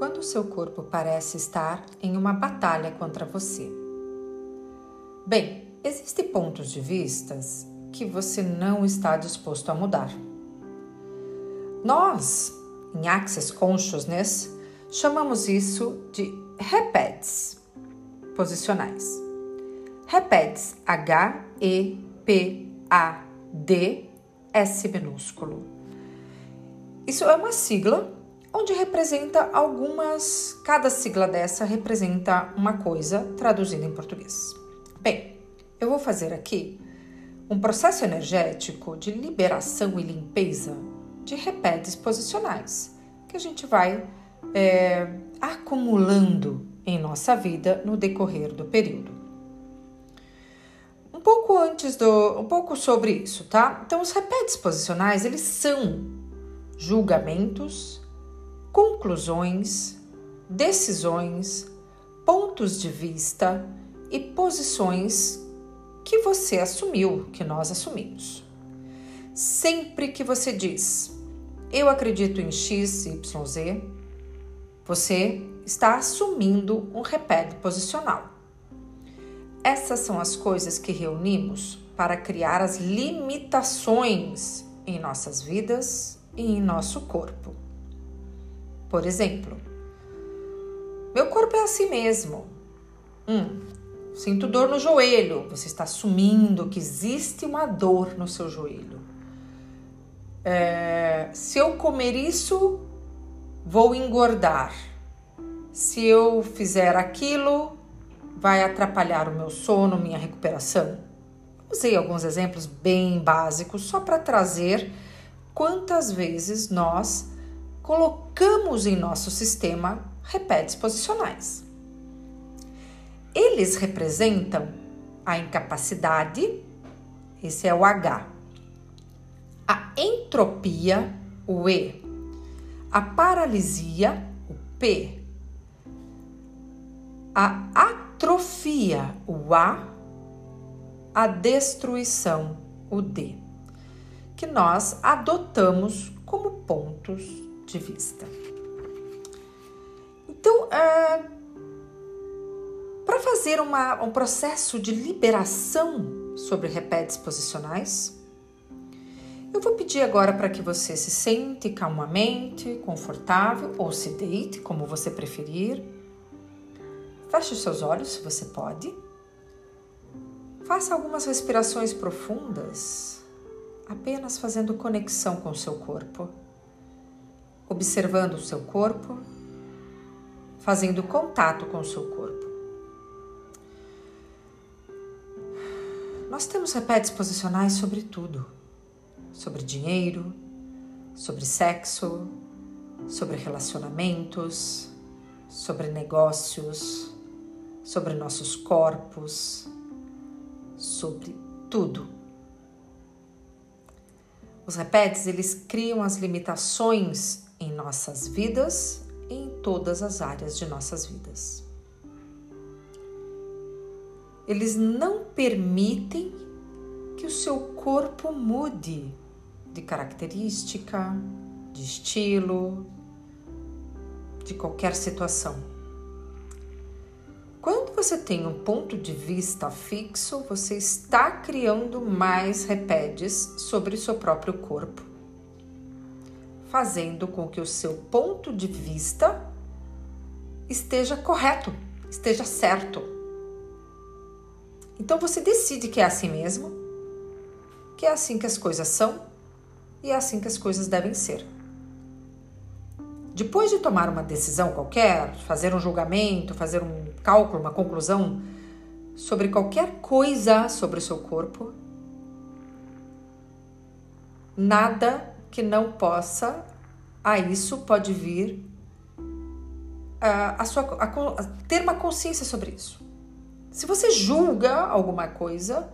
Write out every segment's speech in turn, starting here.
quando seu corpo parece estar em uma batalha contra você. Bem, existem pontos de vistas que você não está disposto a mudar. Nós, em Access Consciousness, chamamos isso de repetes posicionais. Repetes H-E-P-A-D-S minúsculo. Isso é uma sigla onde representa algumas. Cada sigla dessa representa uma coisa traduzida em português. Bem, eu vou fazer aqui um processo energético de liberação e limpeza de repetes posicionais que a gente vai é, acumulando em nossa vida no decorrer do período. Um pouco antes do, um pouco sobre isso, tá? Então, os repetes posicionais eles são julgamentos, conclusões, decisões, pontos de vista e posições que você assumiu, que nós assumimos. Sempre que você diz eu acredito em X, Y, Z, você está assumindo um repete posicional. Essas são as coisas que reunimos para criar as limitações em nossas vidas e em nosso corpo. Por exemplo, meu corpo é assim mesmo. Hum, sinto dor no joelho. Você está assumindo que existe uma dor no seu joelho. É, se eu comer isso, vou engordar. Se eu fizer aquilo, vai atrapalhar o meu sono, minha recuperação. Usei alguns exemplos bem básicos só para trazer quantas vezes nós colocamos em nosso sistema repetes posicionais. Eles representam a incapacidade, esse é o H, a entropia, o E, a paralisia, o P, a atrofia, o A, a destruição, o D, que nós adotamos como pontos de vista. Então, é, para fazer uma, um processo de liberação sobre repetes posicionais, eu vou pedir agora para que você se sente calmamente, confortável ou se deite, como você preferir. Feche os seus olhos se você pode. Faça algumas respirações profundas, apenas fazendo conexão com o seu corpo, observando o seu corpo, fazendo contato com o seu corpo. Nós temos repetes posicionais sobre tudo sobre dinheiro, sobre sexo, sobre relacionamentos, sobre negócios, sobre nossos corpos, sobre tudo. Os repetes, eles criam as limitações em nossas vidas e em todas as áreas de nossas vidas. Eles não permitem que o seu corpo mude de característica, de estilo, de qualquer situação. Quando você tem um ponto de vista fixo, você está criando mais repedes sobre o seu próprio corpo, fazendo com que o seu ponto de vista esteja correto, esteja certo. Então você decide que é assim mesmo, que é assim que as coisas são e é assim que as coisas devem ser. Depois de tomar uma decisão qualquer, fazer um julgamento, fazer um cálculo, uma conclusão sobre qualquer coisa sobre o seu corpo, nada que não possa a isso pode vir a, a sua, a, a ter uma consciência sobre isso. Se você julga alguma coisa,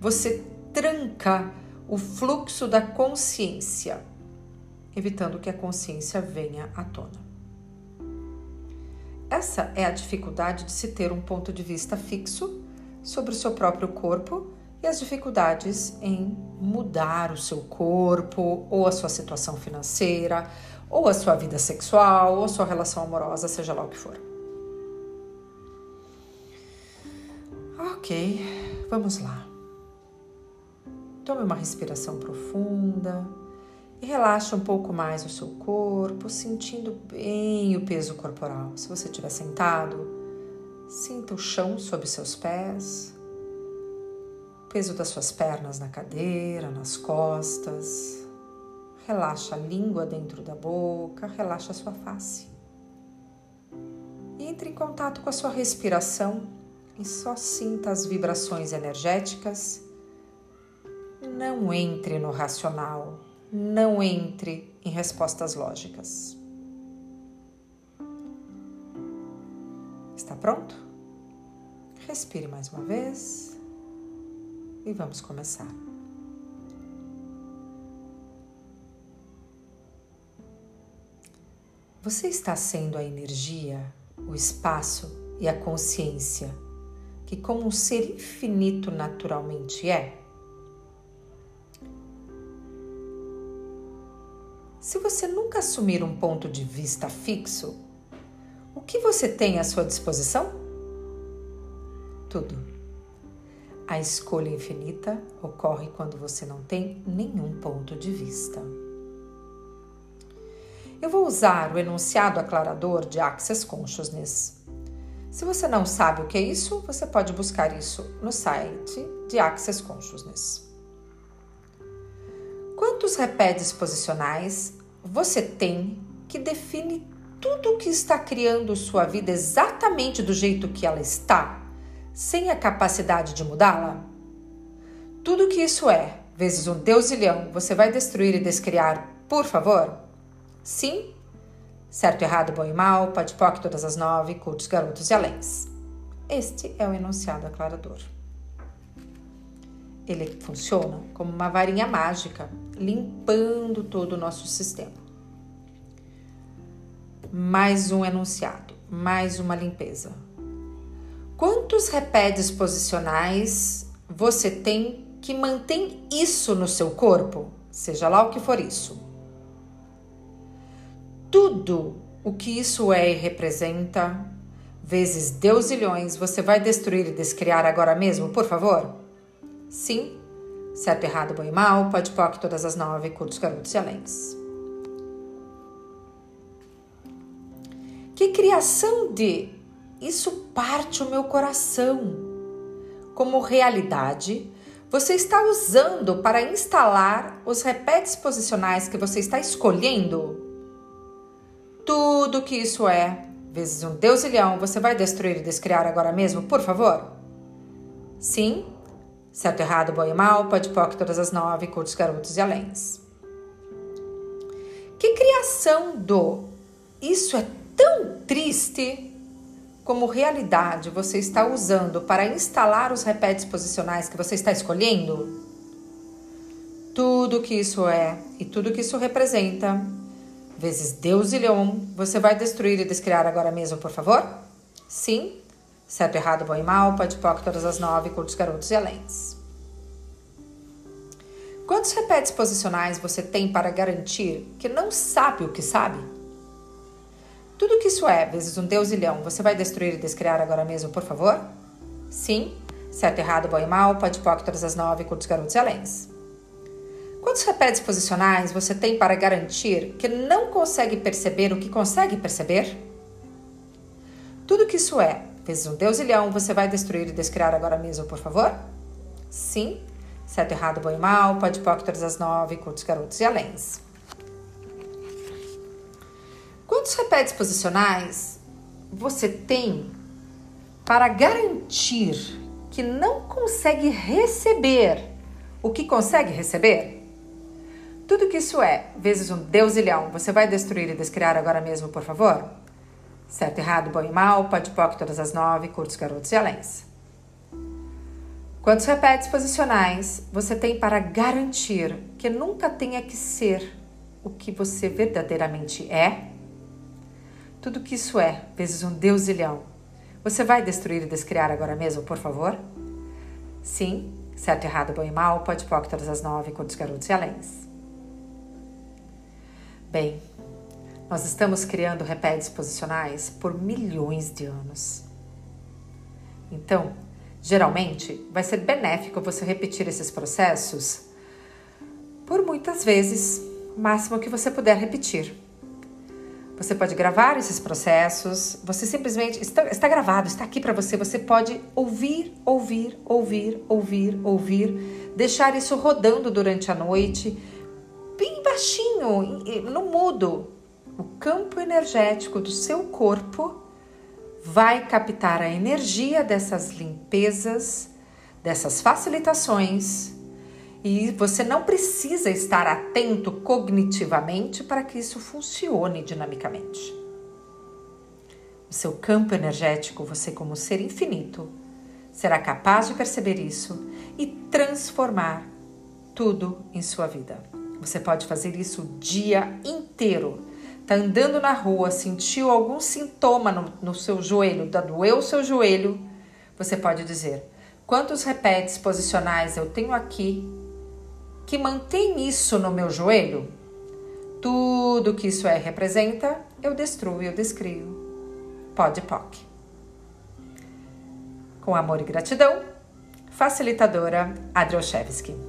você tranca o fluxo da consciência, evitando que a consciência venha à tona. Essa é a dificuldade de se ter um ponto de vista fixo sobre o seu próprio corpo e as dificuldades em mudar o seu corpo, ou a sua situação financeira, ou a sua vida sexual, ou a sua relação amorosa, seja lá o que for. Ok, vamos lá. Tome uma respiração profunda e relaxa um pouco mais o seu corpo, sentindo bem o peso corporal. Se você estiver sentado, sinta o chão sob seus pés peso das suas pernas na cadeira, nas costas. Relaxa a língua dentro da boca, relaxa a sua face. Entre em contato com a sua respiração e só sinta as vibrações energéticas. Não entre no racional, não entre em respostas lógicas. Está pronto? Respire mais uma vez e vamos começar. Você está sendo a energia, o espaço e a consciência que, como um ser infinito naturalmente é? Se você nunca assumir um ponto de vista fixo, o que você tem à sua disposição? Tudo. A escolha infinita ocorre quando você não tem nenhum ponto de vista. Eu vou usar o enunciado aclarador de Access Consciousness. Se você não sabe o que é isso, você pode buscar isso no site de Access Consciousness. Quantos repetes posicionais você tem que define tudo o que está criando sua vida exatamente do jeito que ela está? Sem a capacidade de mudá-la? Tudo que isso é, vezes um deusilhão, você vai destruir e descriar, por favor? Sim? Certo, errado, bom e mal, pode poc todas as nove, cultos, garotos e aléns. Este é o enunciado aclarador. Ele funciona como uma varinha mágica, limpando todo o nosso sistema. Mais um enunciado, mais uma limpeza, Quantos repedes posicionais você tem que mantém isso no seu corpo? Seja lá o que for isso. Tudo o que isso é e representa, vezes deusilhões, você vai destruir e descriar agora mesmo, por favor? Sim. Certo, errado, bom e mal, pode poc todas as nove, curtos, garotos e aléns. Que criação de isso parte o meu coração. Como realidade, você está usando para instalar os repetes posicionais que você está escolhendo? Tudo que isso é, vezes um Deus leão, você vai destruir e descriar agora mesmo, por favor? Sim? Certo, errado, bom e mal, pode poc todas as nove, curtos, garotos e aléns. Que criação do isso é tão triste como realidade você está usando para instalar os repetes posicionais que você está escolhendo? Tudo que isso é e tudo que isso representa, vezes Deus e Leão, você vai destruir e descriar agora mesmo, por favor? Sim? Certo, errado, bom e mal, pode poc todas as nove, curtos, garotos e aléns. Quantos repetes posicionais você tem para garantir que não sabe o que sabe? Tudo que isso é, vezes um deus ilhão, você vai destruir e descriar agora mesmo, por favor? Sim. Certo, errado, bom e mal, pode todas as nove, curtos, garotos e aléns. Quantos repetes posicionais você tem para garantir que não consegue perceber o que consegue perceber? Tudo que isso é, vezes um deus ilhão, você vai destruir e descriar agora mesmo, por favor? Sim. Certo, errado, bom e mal, pode todas as nove, curtos, garotos e aléns. Quantos repetes posicionais você tem para garantir que não consegue receber o que consegue receber? Tudo que isso é, vezes um deusilhão, você vai destruir e descriar agora mesmo, por favor? Certo, errado, bom e mal, pode poc todas as nove, curtos, garotos e aléns. Quantos repetes posicionais você tem para garantir que nunca tenha que ser o que você verdadeiramente é? Tudo que isso é, vezes um deusilhão. Você vai destruir e descriar agora mesmo, por favor? Sim. Certo, errado, bom e mal, pode pôr todas as nove, com os garotos e aléns. Bem, nós estamos criando repédios posicionais por milhões de anos. Então, geralmente, vai ser benéfico você repetir esses processos por muitas vezes, o máximo que você puder repetir. Você pode gravar esses processos, você simplesmente está, está gravado, está aqui para você. Você pode ouvir, ouvir, ouvir, ouvir, ouvir, deixar isso rodando durante a noite, bem baixinho, no mudo. O campo energético do seu corpo vai captar a energia dessas limpezas, dessas facilitações e você não precisa estar atento cognitivamente para que isso funcione dinamicamente. O seu campo energético, você, como ser infinito, será capaz de perceber isso e transformar tudo em sua vida. Você pode fazer isso o dia inteiro. Tá andando na rua, sentiu algum sintoma no, no seu joelho, tá doeu o seu joelho, você pode dizer: quantos repetes posicionais eu tenho aqui que mantém isso no meu joelho? Tudo que isso é representa, eu destruo, eu descrio. Pode POC. Com amor e gratidão, facilitadora Adroshevsky.